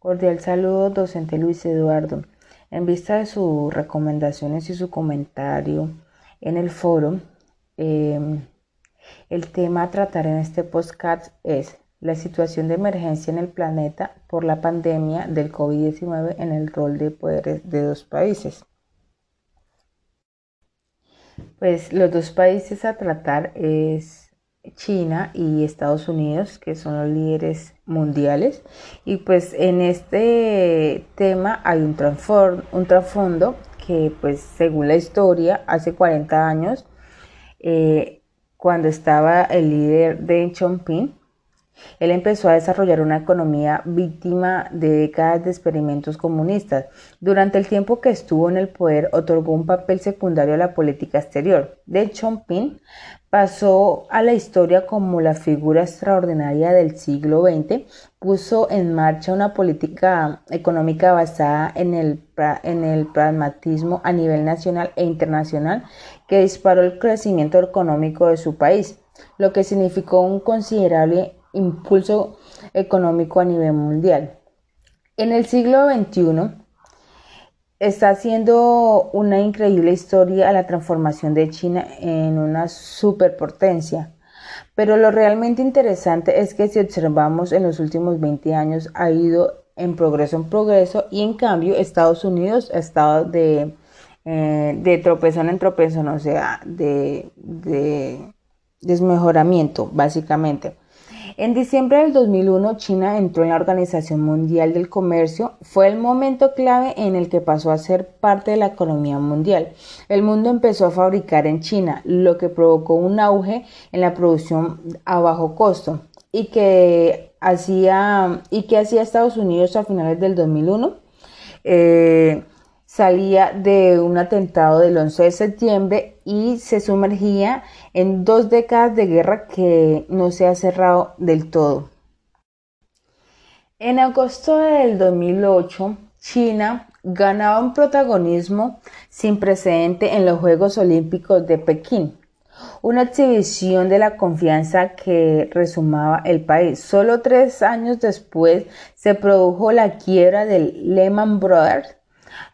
Cordial saludo, docente Luis Eduardo. En vista de sus recomendaciones y su comentario en el foro, em, el tema a tratar en este podcast es la situación de emergencia en el planeta por la pandemia del COVID-19 en el rol de poderes de dos países. Pues los dos países a tratar es China y Estados Unidos, que son los líderes mundiales. Y pues en este tema hay un, un trasfondo que pues según la historia, hace 40 años, eh, cuando estaba el líder Deng Xiaoping, él empezó a desarrollar una economía víctima de décadas de experimentos comunistas. Durante el tiempo que estuvo en el poder, otorgó un papel secundario a la política exterior. Deng Xiaoping pasó a la historia como la figura extraordinaria del siglo XX, puso en marcha una política económica basada en el, pragmatismo a nivel nacional e internacional que disparó el crecimiento económico de su país, lo que significó un considerable impulso económico a nivel mundial. En el siglo XXI está haciendo una increíble historia a la transformación de China en una superpotencia. Pero lo realmente interesante es que si observamos en los últimos 20 años ha ido en progreso en progreso y en cambio Estados Unidos ha estado de, eh, de tropezón en tropezón, o sea, de, de desmejoramiento básicamente. En diciembre del 2001, China entró en la Organización Mundial del Comercio. Fue el momento clave en el que pasó a ser parte de la economía mundial. El mundo empezó a fabricar en China, lo que provocó un auge en la producción a bajo costo y que hacía y que hacía Estados Unidos a finales del 2001 salía de un atentado del 11 de septiembre y se sumergía en dos décadas de guerra que no se ha cerrado del todo. En agosto del 2008, China ganaba un protagonismo sin precedente en los Juegos Olímpicos de Pekín, una exhibición de la confianza que resumaba el país. Solo tres años después se produjo la quiebra del Lehman Brothers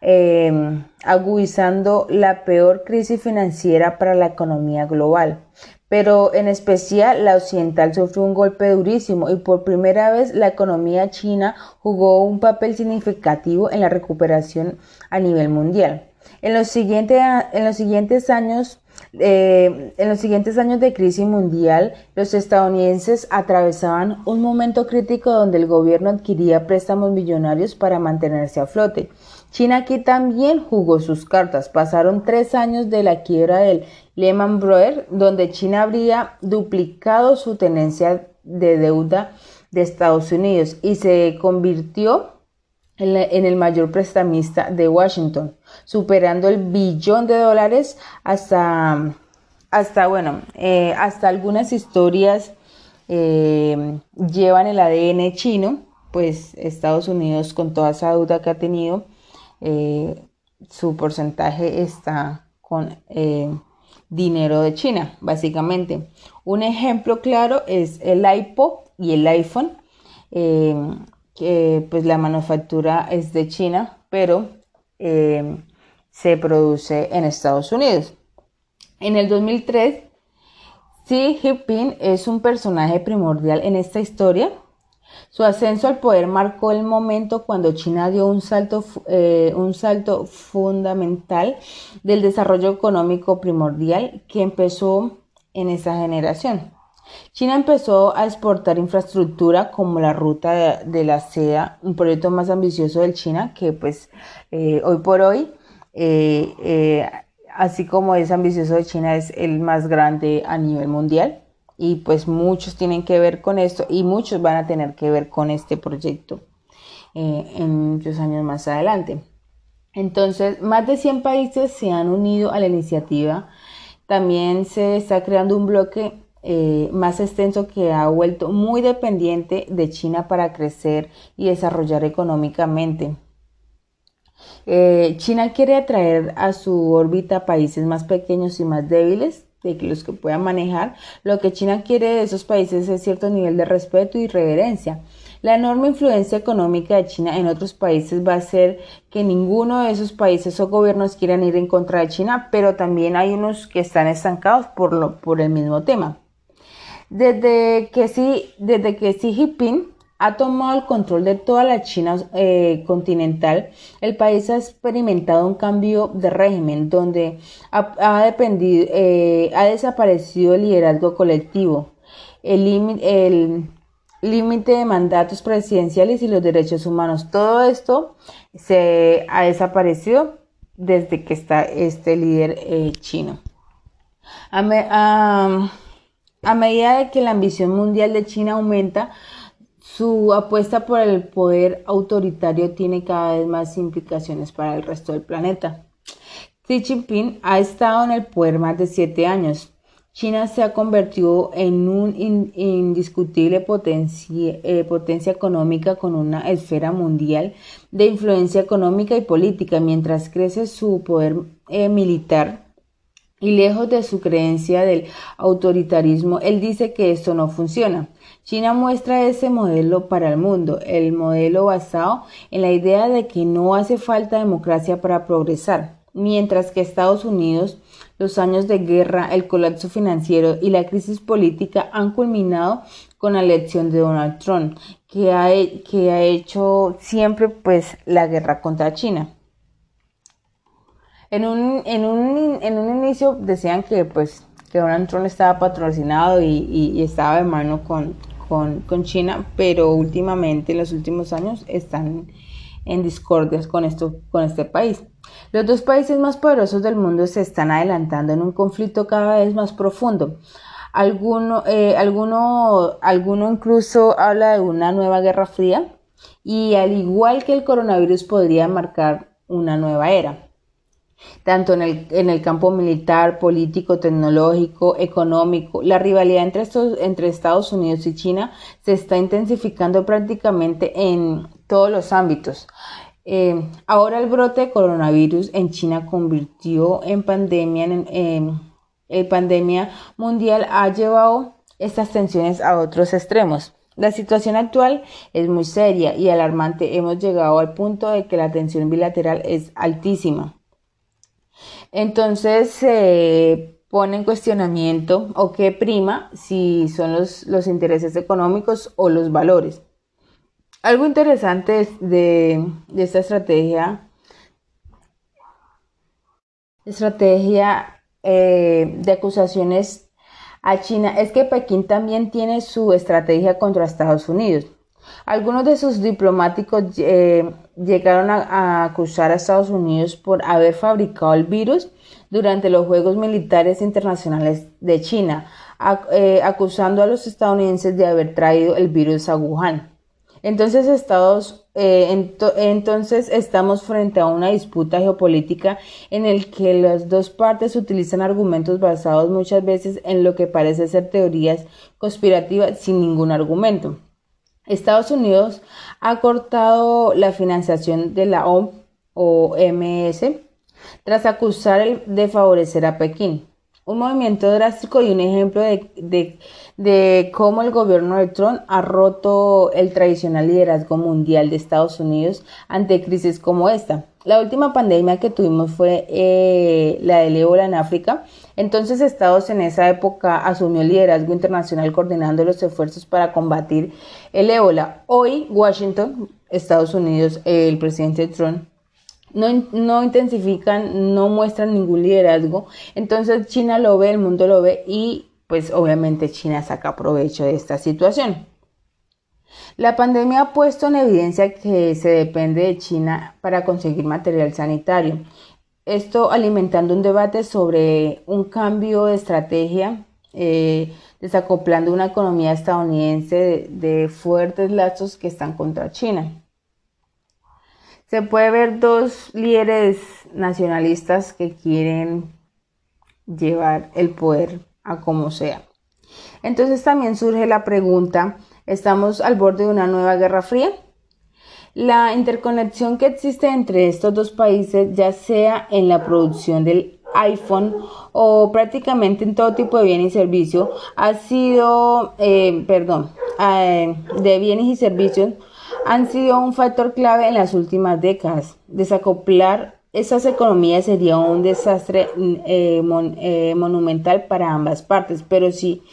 Em, agudizando la peor crisis financiera para la economía global. Pero en especial la occidental sufrió un golpe durísimo y por primera vez la economía china jugó un papel significativo en la recuperación a nivel mundial. En los, en los siguientes años eh, en los siguientes años de crisis mundial, los estadounidenses atravesaban un momento crítico donde el gobierno adquiría préstamos millonarios para mantenerse a flote. China aquí también jugó sus cartas. Pasaron tres años de la quiebra del Lehman Brothers, donde China habría duplicado su tenencia de deuda de Estados Unidos y se convirtió en, el mayor prestamista de Washington, superando el billón de dólares hasta, hasta bueno, eh, hasta algunas historias eh, llevan el ADN chino, pues Estados Unidos con toda esa deuda que ha tenido, eh, su porcentaje está con dinero de China, básicamente. Un ejemplo claro es el iPod y el iPhone que pues la manufactura es de China, pero eh, se produce en Estados Unidos. En el 2003, Xi Jinping es un personaje primordial en esta historia. Su ascenso al poder marcó el momento cuando China dio un salto, eh, un salto fundamental del desarrollo económico primordial que empezó en esa generación. China empezó a exportar infraestructura como la ruta de, la seda, un proyecto más ambicioso del China que pues eh, hoy por hoy, eh, así como es ambicioso de China, es el más grande a nivel mundial y pues muchos tienen que ver con esto y muchos van a tener que ver con este proyecto en muchos años más adelante. Entonces, más de 100 países se han unido a la iniciativa. También se está creando un bloque eh, más extenso que ha vuelto muy dependiente de China para crecer y desarrollar económicamente. Eh, China quiere atraer a su órbita países más pequeños y más débiles de los que puedan manejar. Lo que China quiere de esos países es cierto nivel de respeto y reverencia. La enorme influencia económica de China en otros países va a hacer que ninguno de esos países o gobiernos quieran ir en contra de China, pero también hay unos que están estancados por, lo, por el mismo tema. Desde que, sí, desde que Xi Jinping ha tomado el control de toda la China eh, continental, el país ha experimentado un cambio de régimen donde ha, dependido, eh, ha desaparecido el liderazgo colectivo, el límite de mandatos presidenciales y los derechos humanos. Todo esto se ha desaparecido desde que está este líder eh, chino. A, a medida de que la ambición mundial de China aumenta, su apuesta por el poder autoritario tiene cada vez más implicaciones para el resto del planeta. Xi Jinping ha estado en el poder más de siete años. China se ha convertido en una indiscutible potencia, eh, potencia, económica con una esfera mundial de influencia económica y política, mientras crece su poder eh, militar y lejos de su creencia del autoritarismo, él dice que esto no funciona. China muestra ese modelo para el mundo, el modelo basado en la idea de que no hace falta democracia para progresar, mientras que Estados Unidos, los años de guerra, el colapso financiero y la crisis política han culminado con la elección de Donald Trump, que ha, que ha hecho siempre pues la guerra contra China. En un, en un, en un inicio decían que pues que Donald Trump estaba patrocinado y, y estaba de mano con, con, China, pero últimamente, en los últimos años, están en discordias con, esto, con este país. Los dos países más poderosos del mundo se están adelantando en un conflicto cada vez más profundo. Alguno, eh, alguno, alguno incluso habla de una nueva guerra fría y al igual que el coronavirus podría marcar una nueva era tanto en el, en el campo militar, político, tecnológico, económico. La rivalidad entre, estos, entre Estados Unidos y China se está intensificando prácticamente en todos los ámbitos. Eh, ahora el brote de coronavirus en China convirtió en pandemia, en, en pandemia mundial ha llevado estas tensiones a otros extremos. La situación actual es muy seria y alarmante. Hemos llegado al punto de que la tensión bilateral es altísima. Entonces se pone en cuestionamiento o qué prima si son los, los intereses económicos o los valores. Algo interesante de, de esta estrategia, estrategia eh, de acusaciones a China es que Pekín también tiene su estrategia contra Estados Unidos. Algunos de sus diplomáticos eh, llegaron a, acusar a Estados Unidos por haber fabricado el virus durante los Juegos Militares Internacionales de China, eh, acusando a los estadounidenses de haber traído el virus a Wuhan. Entonces, Estados, eh, entonces estamos frente a una disputa geopolítica en el que las dos partes utilizan argumentos basados muchas veces en lo que parece ser teorías conspirativas sin ningún argumento. Estados Unidos ha cortado la financiación de la OMS tras acusar de favorecer a Pekín. Un movimiento drástico y un ejemplo de, de, cómo el gobierno de Trump ha roto el tradicional liderazgo mundial de Estados Unidos ante crisis como esta. La última pandemia que tuvimos fue eh, la del ébola en África. Entonces Estados en esa época asumió el liderazgo internacional coordinando los esfuerzos para combatir el ébola. Hoy Washington, Estados Unidos, el presidente Trump no, no, intensifican, no muestran ningún liderazgo. Entonces China lo ve, el mundo lo ve y pues obviamente China saca provecho de esta situación. La pandemia ha puesto en evidencia que se depende de China para conseguir material sanitario. Esto alimentando un debate sobre un cambio de estrategia, eh, desacoplando una economía estadounidense de, fuertes lazos que están contra China. Se puede ver dos líderes nacionalistas que quieren llevar el poder a como sea. Entonces también surge la pregunta Estamos al borde de una nueva guerra fría. La interconexión que existe entre estos dos países, ya sea en la producción del iPhone o prácticamente en todo tipo de bienes y servicios ha sido, eh, perdón, eh, de bienes y servicios han sido un factor clave en las últimas décadas. Desacoplar esas economías sería un desastre eh, monumental para ambas partes, pero sí,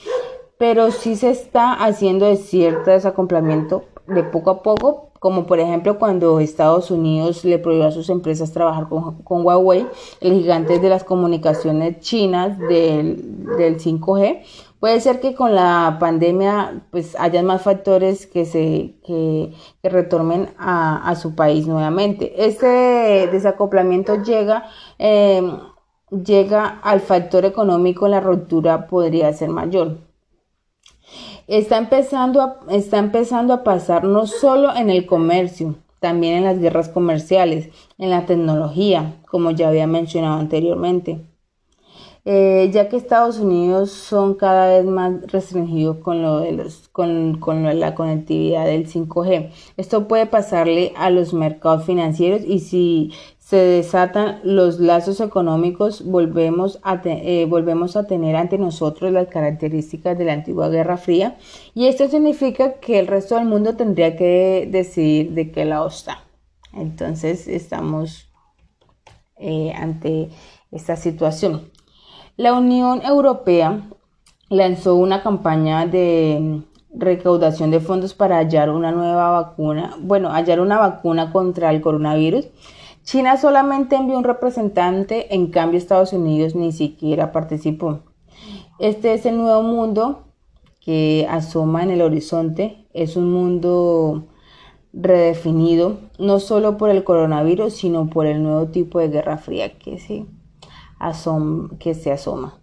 pero sí se está haciendo de cierto desacoplamiento de poco a poco como por ejemplo cuando Estados Unidos le prohibió a sus empresas trabajar con, Huawei, el gigante de las comunicaciones chinas del, 5G. Puede ser que con la pandemia pues haya más factores que se que, retornen a, su país nuevamente. Este desacoplamiento llega em, llega al factor económico, la ruptura podría ser mayor está empezando a, está empezando a pasar no solo en el comercio, también en las guerras comerciales, en la tecnología, como ya había mencionado anteriormente. Eh, ya que Estados Unidos son cada vez más restringidos con lo de los, con, con la conectividad del 5G. Esto puede pasarle a los mercados financieros y si se desatan los lazos económicos, volvemos a, eh, volvemos a tener ante nosotros las características de la antigua Guerra Fría y esto significa que el resto del mundo tendría que decidir de qué lado está. Entonces estamos eh, ante esta situación. La Unión Europea lanzó una campaña de recaudación de fondos para hallar una nueva vacuna, bueno, hallar una vacuna contra el coronavirus China solamente envió un representante, en cambio Estados Unidos ni siquiera participó. Este es el nuevo mundo que asoma en el horizonte. Es un mundo redefinido, no solo por el coronavirus, sino por el nuevo tipo de guerra fría que, que se asoma.